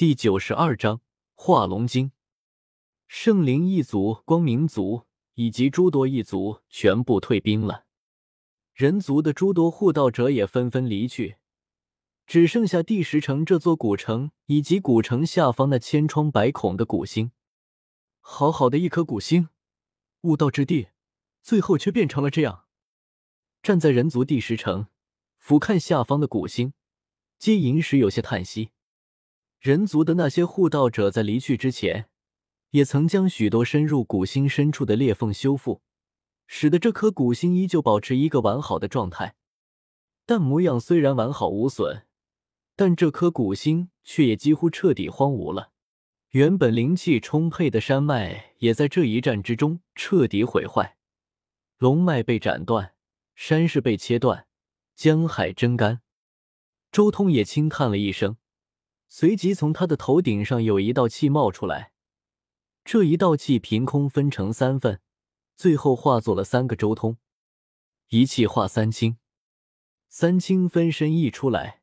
第九十二章化龙经。圣灵一族、光明族以及诸多一族全部退兵了，人族的诸多护道者也纷纷离去，只剩下第十城这座古城以及古城下方那千疮百孔的古星。好好的一颗古星，悟道之地，最后却变成了这样。站在人族第十城，俯瞰下方的古星，接银时有些叹息。人族的那些护道者在离去之前，也曾将许多深入古星深处的裂缝修复，使得这颗古星依旧保持一个完好的状态。但模样虽然完好无损，但这颗古星却也几乎彻底荒芜了。原本灵气充沛的山脉，也在这一战之中彻底毁坏，龙脉被斩断，山势被切断，江海真干。周通也轻叹了一声。随即，从他的头顶上有一道气冒出来，这一道气凭空分成三份，最后化作了三个周通，一气化三清，三清分身一出来，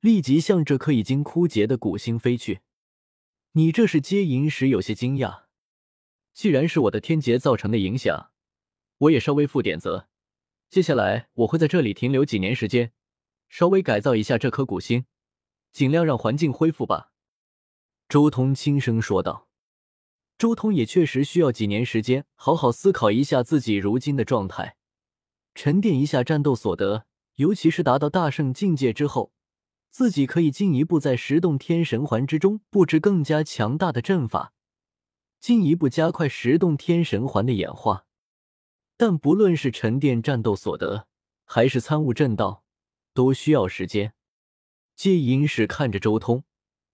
立即向这颗已经枯竭的古星飞去。你这是接引时有些惊讶，既然是我的天劫造成的影响，我也稍微负点责。接下来我会在这里停留几年时间，稍微改造一下这颗古星。尽量让环境恢复吧，周通轻声说道。周通也确实需要几年时间，好好思考一下自己如今的状态，沉淀一下战斗所得，尤其是达到大圣境界之后，自己可以进一步在十洞天神环之中布置更加强大的阵法，进一步加快十洞天神环的演化。但不论是沉淀战斗所得，还是参悟阵道，都需要时间。接引使看着周通，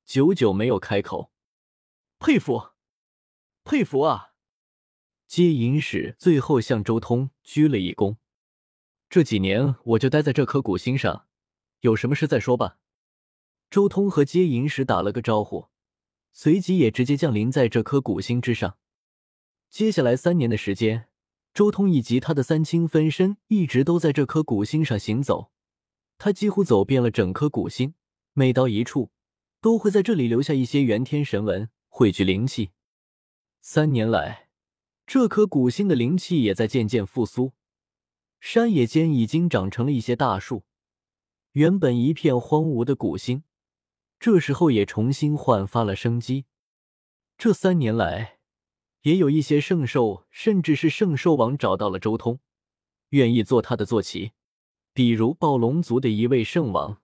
久久没有开口。佩服，佩服啊！接引使最后向周通鞠了一躬。这几年我就待在这颗古星上，有什么事再说吧。周通和接引使打了个招呼，随即也直接降临在这颗古星之上。接下来三年的时间，周通以及他的三清分身一直都在这颗古星上行走。他几乎走遍了整颗古星，每到一处，都会在这里留下一些元天神纹，汇聚灵气。三年来，这颗古星的灵气也在渐渐复苏，山野间已经长成了一些大树。原本一片荒芜的古星，这时候也重新焕发了生机。这三年来，也有一些圣兽，甚至是圣兽王找到了周通，愿意做他的坐骑。比如暴龙族的一位圣王，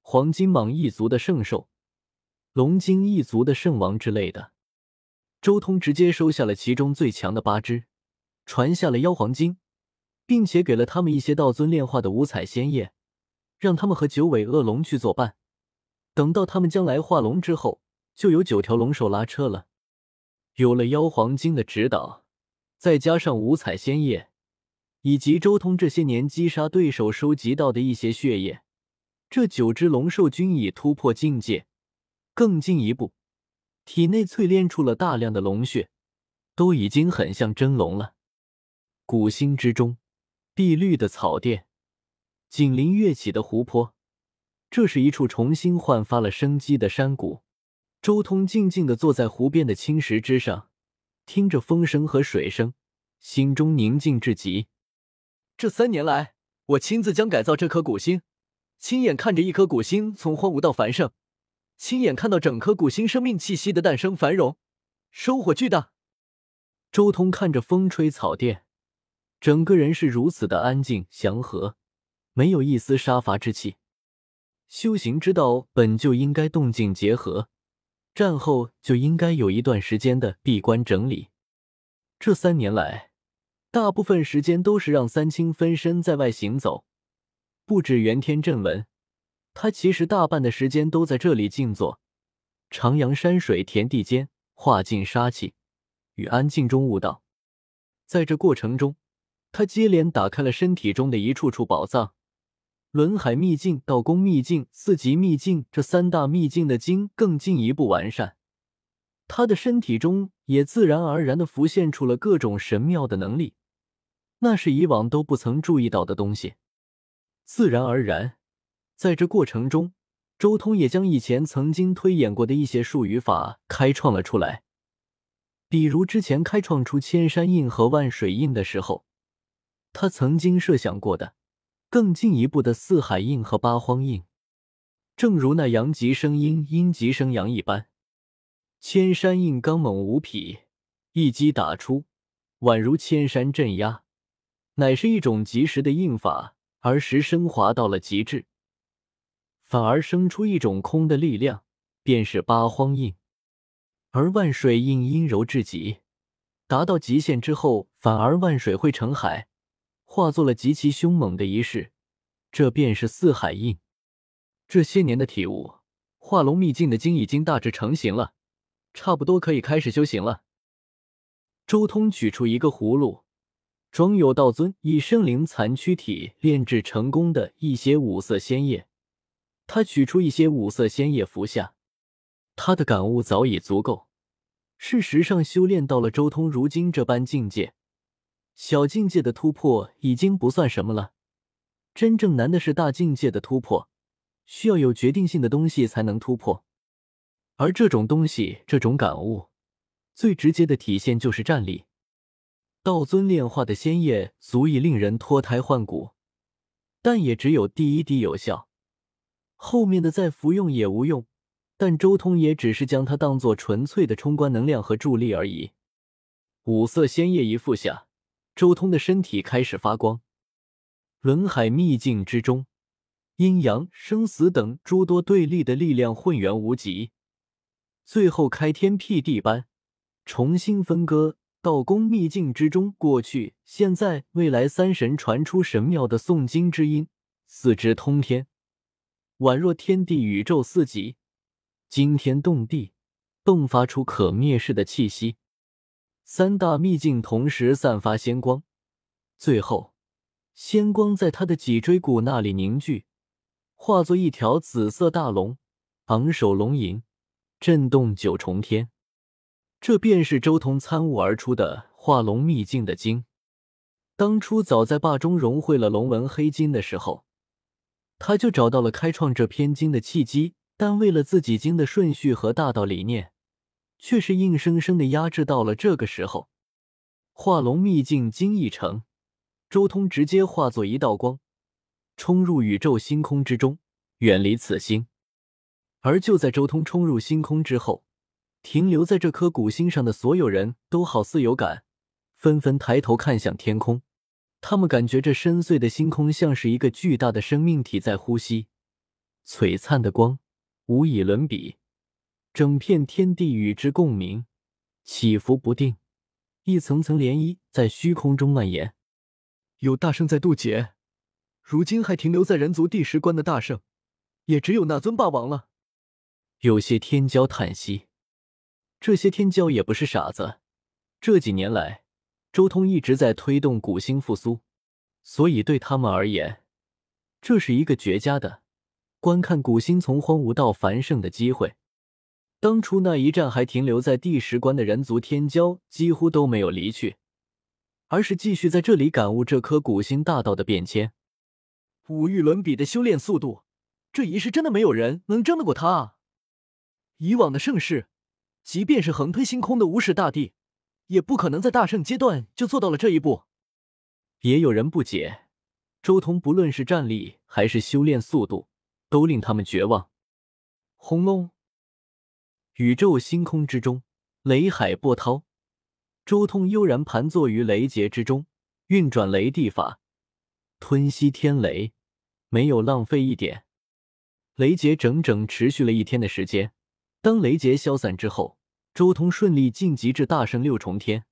黄金蟒一族的圣兽，龙精一族的圣王之类的。周通直接收下了其中最强的八只，传下了妖皇经，并且给了他们一些道尊炼化的五彩仙叶，让他们和九尾恶龙去作伴。等到他们将来化龙之后，就有九条龙兽拉车了。有了妖皇经的指导，再加上五彩仙叶。以及周通这些年击杀对手收集到的一些血液，这九只龙兽均已突破境界，更进一步，体内淬炼出了大量的龙血，都已经很像真龙了。古星之中，碧绿的草甸，紧邻跃起的湖泊，这是一处重新焕发了生机的山谷。周通静静的坐在湖边的青石之上，听着风声和水声，心中宁静至极。这三年来，我亲自将改造这颗古星，亲眼看着一颗古星从荒芜到繁盛，亲眼看到整颗古星生命气息的诞生繁荣，收获巨大。周通看着风吹草甸，整个人是如此的安静祥和，没有一丝杀伐之气。修行之道本就应该动静结合，战后就应该有一段时间的闭关整理。这三年来。大部分时间都是让三清分身在外行走，布置元天阵纹。他其实大半的时间都在这里静坐，徜徉山水田地间，化尽杀气，与安静中悟道。在这过程中，他接连打开了身体中的一处处宝藏，轮海秘境、道宫秘境、四级秘境这三大秘境的经更进一步完善。他的身体中也自然而然的浮现出了各种神妙的能力。那是以往都不曾注意到的东西，自然而然，在这过程中，周通也将以前曾经推演过的一些术语法开创了出来，比如之前开创出千山印和万水印的时候，他曾经设想过的更进一步的四海印和八荒印。正如那阳极生阴，阴极生阳一般，千山印刚猛无匹，一击打出，宛如千山镇压，乃是一种及时的印法，而时升华到了极致，反而生出一种空的力量，便是八荒印。而万水印阴柔至极，达到极限之后，反而万水汇成海，化作了极其凶猛的一势，这便是四海印。这些年的体悟，化龙秘境的经已经大致成型了，差不多可以开始修行了。周通取出一个葫芦，装有道尊以圣灵残躯体炼制成功的一些五色仙液。他取出一些五色仙液服下，他的感悟早已足够。事实上，修炼到了周通如今这般境界，小境界的突破已经不算什么了，真正难的是大境界的突破。需要有决定性的东西才能突破，而这种东西，这种感悟，最直接的体现就是战力。道尊炼化的仙液足以令人脱胎换骨，但也只有第一滴有效，后面的再服用也无用。但周通也只是将它当做纯粹的冲关能量和助力而已。五色仙液一服下，周通的身体开始发光。轮海秘境之中。阴阳、生死等诸多对立的力量混元无极，最后开天辟地般重新分割。道宫秘境之中，过去、现在、未来三神传出神妙的诵经之音，四肢通天，宛若天地宇宙四极，惊天动地，迸发出可灭世的气息。三大秘境同时散发仙光，最后仙光在他的脊椎骨那里凝聚。化作一条紫色大龙，昂首龙吟，震动九重天。这便是周通参悟而出的化龙秘境的经。当初早在霸中融汇了龙纹黑金的时候，他就找到了开创这篇经的契机。但为了自己经的顺序和大道理念，却是硬生生的压制到了这个时候。化龙秘境经一成，周通直接化作一道光。冲入宇宙星空之中，远离此星。而就在周通冲入星空之后，停留在这颗古星上的所有人都好似有感，纷纷抬头看向天空。他们感觉这深邃的星空像是一个巨大的生命体在呼吸，璀璨的光无以伦比，整片天地与之共鸣，起伏不定，一层层涟漪在虚空中蔓延。有大圣在渡劫。如今还停留在人族第十关的大圣，也只有那尊霸王了。有些天骄叹息，这些天骄也不是傻子。这几年来，周通一直在推动古星复苏，所以对他们而言，这是一个绝佳的观看古星从荒芜到繁盛的机会。当初那一战还停留在第十关的人族天骄几乎都没有离去，而是继续在这里感悟这颗古星大道的变迁。无与伦比的修炼速度，这一世真的没有人能争得过他啊！以往的盛世，即便是横推星空的无始大帝，也不可能在大圣阶段就做到了这一步。也有人不解，周通不论是战力还是修炼速度，都令他们绝望。轰隆！宇宙星空之中，雷海波涛，周通悠然盘坐于雷劫之中，运转雷地法，吞吸天雷。没有浪费一点，雷劫整整持续了一天的时间。当雷劫消散之后，周通顺利晋级至大圣六重天。